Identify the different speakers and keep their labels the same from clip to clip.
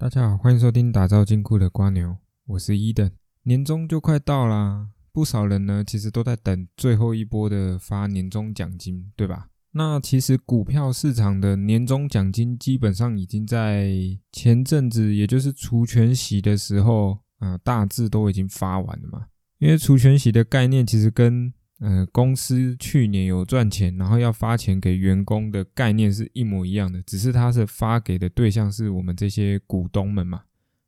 Speaker 1: 大家好，欢迎收听打造金库的瓜牛，我是伊登。年终就快到啦，不少人呢其实都在等最后一波的发年终奖金，对吧？那其实股票市场的年终奖金基本上已经在前阵子，也就是除权息的时候，啊，大致都已经发完了嘛。因为除权息的概念其实跟呃，公司去年有赚钱，然后要发钱给员工的概念是一模一样的，只是它是发给的对象是我们这些股东们嘛。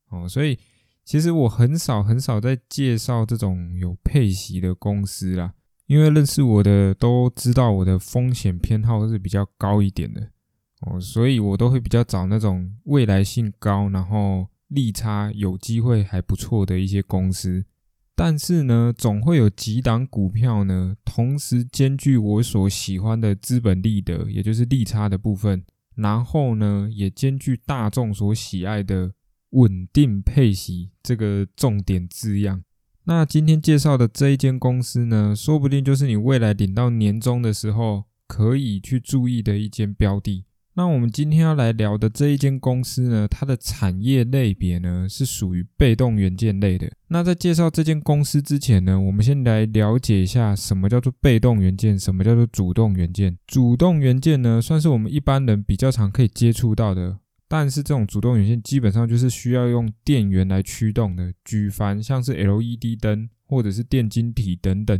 Speaker 1: 哦，所以其实我很少很少在介绍这种有配息的公司啦，因为认识我的都知道我的风险偏好是比较高一点的哦，所以我都会比较找那种未来性高，然后利差有机会还不错的一些公司。但是呢，总会有几档股票呢，同时兼具我所喜欢的资本利得，也就是利差的部分，然后呢，也兼具大众所喜爱的稳定配息这个重点字样。那今天介绍的这一间公司呢，说不定就是你未来领到年终的时候可以去注意的一间标的。那我们今天要来聊的这一间公司呢，它的产业类别呢是属于被动元件类的。那在介绍这间公司之前呢，我们先来了解一下什么叫做被动元件，什么叫做主动元件。主动元件呢，算是我们一般人比较常可以接触到的，但是这种主动元件基本上就是需要用电源来驱动的，举凡像是 LED 灯或者是电晶体等等。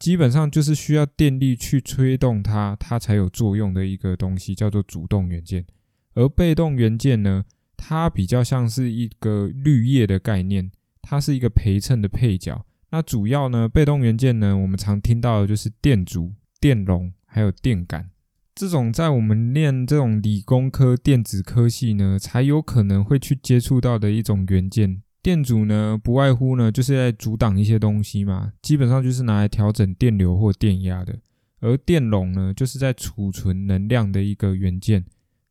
Speaker 1: 基本上就是需要电力去推动它，它才有作用的一个东西，叫做主动元件。而被动元件呢，它比较像是一个绿叶的概念，它是一个陪衬的配角。那主要呢，被动元件呢，我们常听到的就是电阻、电容还有电感这种，在我们念这种理工科电子科系呢，才有可能会去接触到的一种元件。电阻呢，不外乎呢，就是在阻挡一些东西嘛，基本上就是拿来调整电流或电压的。而电容呢，就是在储存能量的一个元件。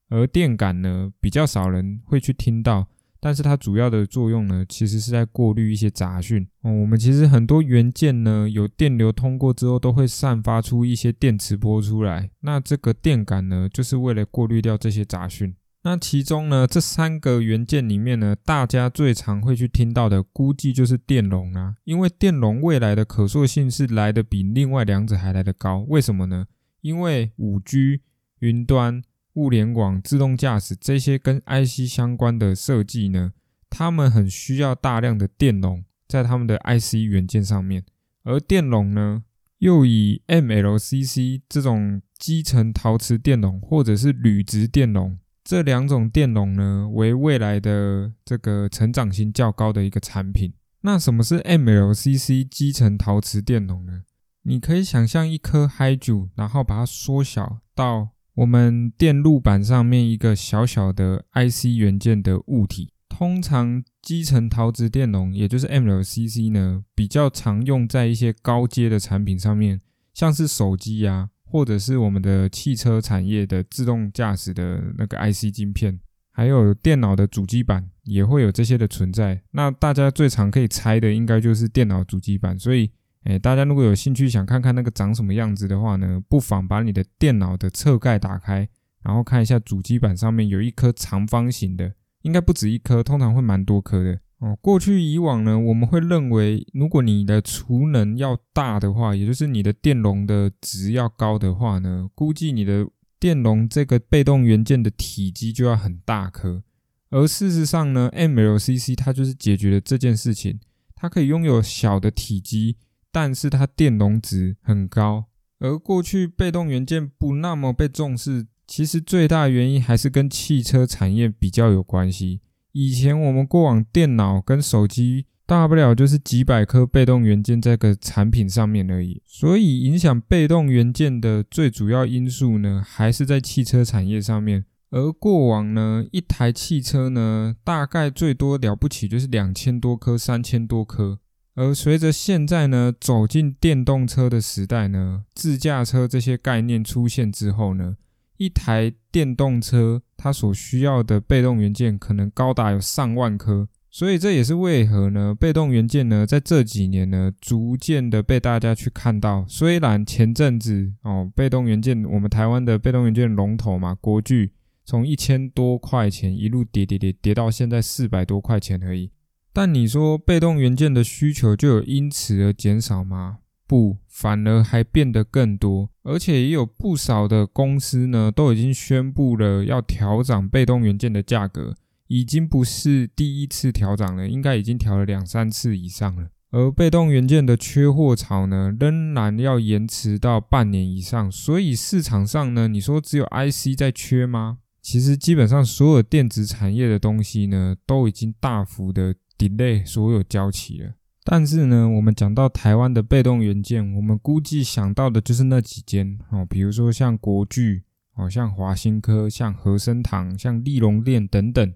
Speaker 1: 而电感呢，比较少人会去听到，但是它主要的作用呢，其实是在过滤一些杂讯。哦，我们其实很多元件呢，有电流通过之后，都会散发出一些电磁波出来。那这个电感呢，就是为了过滤掉这些杂讯。那其中呢，这三个元件里面呢，大家最常会去听到的，估计就是电容啊。因为电容未来的可塑性是来的比另外两者还来得高。为什么呢？因为五 G、云端、物联网、自动驾驶这些跟 IC 相关的设计呢，他们很需要大量的电容在他们的 IC 元件上面。而电容呢，又以 MLCC 这种基层陶瓷电容，或者是铝质电容。这两种电容呢，为未来的这个成长性较高的一个产品。那什么是 MLCC 基层陶瓷电容呢？你可以想象一颗 Hydro，然后把它缩小到我们电路板上面一个小小的 IC 元件的物体。通常基层陶瓷电容，也就是 MLCC 呢，比较常用在一些高阶的产品上面，像是手机呀。或者是我们的汽车产业的自动驾驶的那个 IC 晶片，还有电脑的主机板也会有这些的存在。那大家最常可以猜的，应该就是电脑主机板。所以，诶，大家如果有兴趣想看看那个长什么样子的话呢，不妨把你的电脑的侧盖打开，然后看一下主机板上面有一颗长方形的，应该不止一颗，通常会蛮多颗的。哦，过去以往呢，我们会认为，如果你的储能要大的话，也就是你的电容的值要高的话呢，估计你的电容这个被动元件的体积就要很大颗。而事实上呢，MLCC 它就是解决了这件事情，它可以拥有小的体积，但是它电容值很高。而过去被动元件不那么被重视，其实最大原因还是跟汽车产业比较有关系。以前我们过往电脑跟手机大不了就是几百颗被动元件在个产品上面而已，所以影响被动元件的最主要因素呢，还是在汽车产业上面。而过往呢，一台汽车呢，大概最多了不起就是两千多颗、三千多颗。而随着现在呢，走进电动车的时代呢，自驾车这些概念出现之后呢。一台电动车，它所需要的被动元件可能高达有上万颗，所以这也是为何呢？被动元件呢，在这几年呢，逐渐的被大家去看到。虽然前阵子哦，被动元件，我们台湾的被动元件龙头嘛，国巨从一千多块钱一路跌跌跌跌到现在四百多块钱而已。但你说被动元件的需求就有因此而减少吗？不，反而还变得更多，而且也有不少的公司呢，都已经宣布了要调涨被动元件的价格，已经不是第一次调涨了，应该已经调了两三次以上了。而被动元件的缺货潮呢，仍然要延迟到半年以上，所以市场上呢，你说只有 IC 在缺吗？其实基本上所有电子产业的东西呢，都已经大幅的 delay 所有交期了。但是呢，我们讲到台湾的被动元件，我们估计想到的就是那几间哦，比如说像国巨哦，像华新科、像和生堂、像利隆链等等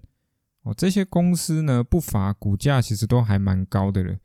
Speaker 1: 哦，这些公司呢，不乏股价其实都还蛮高的了。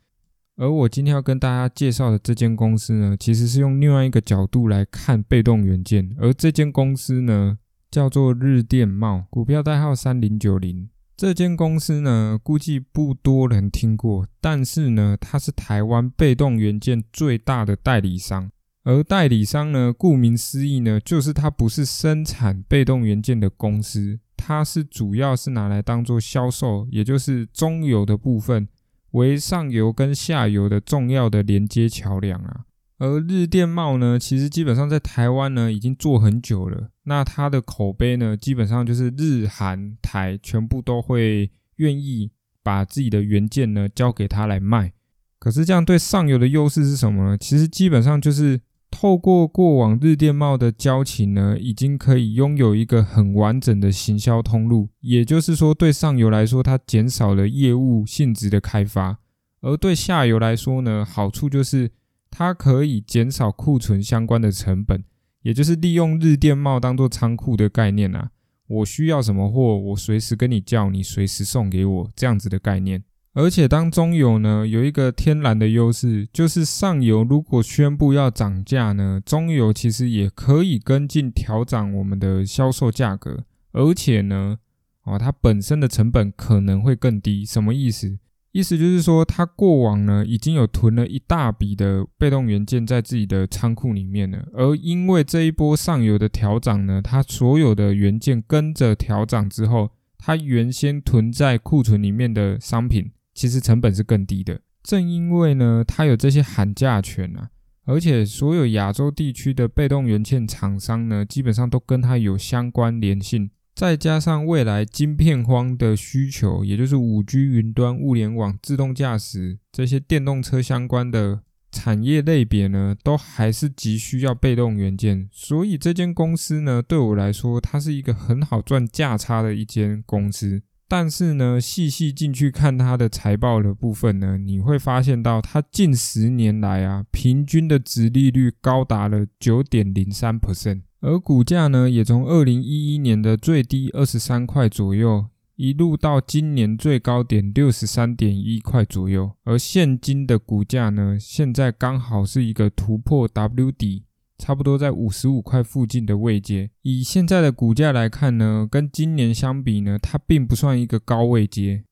Speaker 1: 而我今天要跟大家介绍的这间公司呢，其实是用另外一个角度来看被动元件，而这间公司呢，叫做日电茂，股票代号三零九零。这间公司呢，估计不多人听过，但是呢，它是台湾被动元件最大的代理商。而代理商呢，顾名思义呢，就是它不是生产被动元件的公司，它是主要是拿来当做销售，也就是中游的部分，为上游跟下游的重要的连接桥梁啊。而日电茂呢，其实基本上在台湾呢已经做很久了。那它的口碑呢，基本上就是日韩台全部都会愿意把自己的原件呢交给他来卖。可是这样对上游的优势是什么呢？其实基本上就是透过过往日电茂的交情呢，已经可以拥有一个很完整的行销通路。也就是说，对上游来说，它减少了业务性质的开发；而对下游来说呢，好处就是。它可以减少库存相关的成本，也就是利用日电贸当做仓库的概念啊。我需要什么货，我随时跟你叫，你随时送给我这样子的概念。而且当中游呢，有一个天然的优势，就是上游如果宣布要涨价呢，中游其实也可以跟进调涨我们的销售价格。而且呢，哦，它本身的成本可能会更低。什么意思？意思就是说，他过往呢已经有囤了一大笔的被动元件在自己的仓库里面了，而因为这一波上游的调涨呢，他所有的元件跟着调涨之后，他原先囤在库存里面的商品，其实成本是更低的。正因为呢，他有这些喊价权啊，而且所有亚洲地区的被动元件厂商呢，基本上都跟他有相关联性。再加上未来晶片荒的需求，也就是五 G、云端、物联网、自动驾驶这些电动车相关的产业类别呢，都还是急需要被动元件。所以这间公司呢，对我来说，它是一个很好赚价差的一间公司。但是呢，细细进去看它的财报的部分呢，你会发现到它近十年来啊，平均的值利率高达了九点零三 percent。而股价呢，也从二零一一年的最低二十三块左右，一路到今年最高点六十三点一块左右。而现今的股价呢，现在刚好是一个突破 W 底，差不多在五十五块附近的位阶。以现在的股价来看呢，跟今年相比呢，它并不算一个高位阶；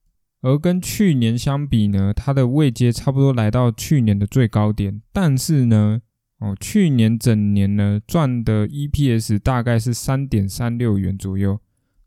Speaker 1: 而跟去年相比呢，它的位阶差不多来到去年的最高点。但是呢，哦，去年整年呢赚的 EPS 大概是三点三六元左右，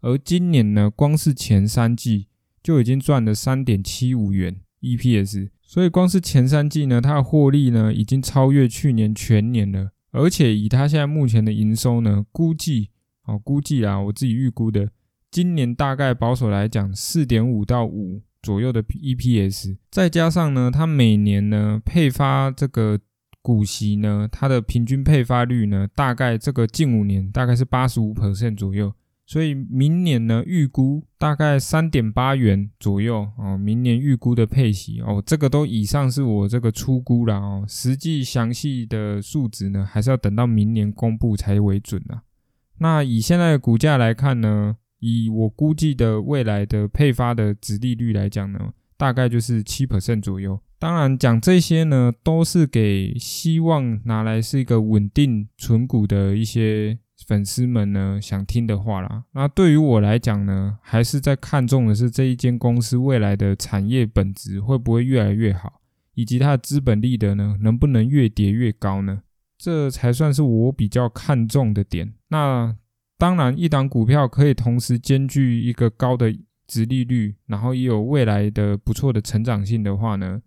Speaker 1: 而今年呢，光是前三季就已经赚了三点七五元 EPS，所以光是前三季呢，它的获利呢已经超越去年全年了，而且以它现在目前的营收呢，估计哦，估计啊，我自己预估的，今年大概保守来讲四点五到五左右的 EPS，再加上呢，它每年呢配发这个。股息呢，它的平均配发率呢，大概这个近五年大概是八十五 percent 左右，所以明年呢预估大概三点八元左右哦。明年预估的配息哦，这个都以上是我这个初估了哦，实际详细的数值呢，还是要等到明年公布才为准啊。那以现在的股价来看呢，以我估计的未来的配发的值利率来讲呢，大概就是七 percent 左右。当然，讲这些呢，都是给希望拿来是一个稳定存股的一些粉丝们呢想听的话啦。那对于我来讲呢，还是在看重的是这一间公司未来的产业本质会不会越来越好，以及它的资本利得呢能不能越叠越高呢？这才算是我比较看重的点。那当然，一档股票可以同时兼具一个高的值利率，然后也有未来的不错的成长性的话呢，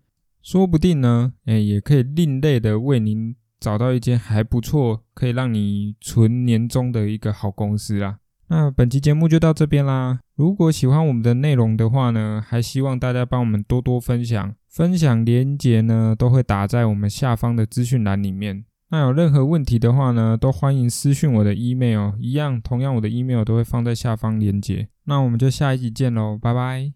Speaker 1: 说不定呢，哎，也可以另类的为您找到一间还不错，可以让你存年终的一个好公司啦。那本期节目就到这边啦。如果喜欢我们的内容的话呢，还希望大家帮我们多多分享，分享连结呢都会打在我们下方的资讯栏里面。那有任何问题的话呢，都欢迎私讯我的 email，一样，同样我的 email 都会放在下方连结。那我们就下一集见喽，拜拜。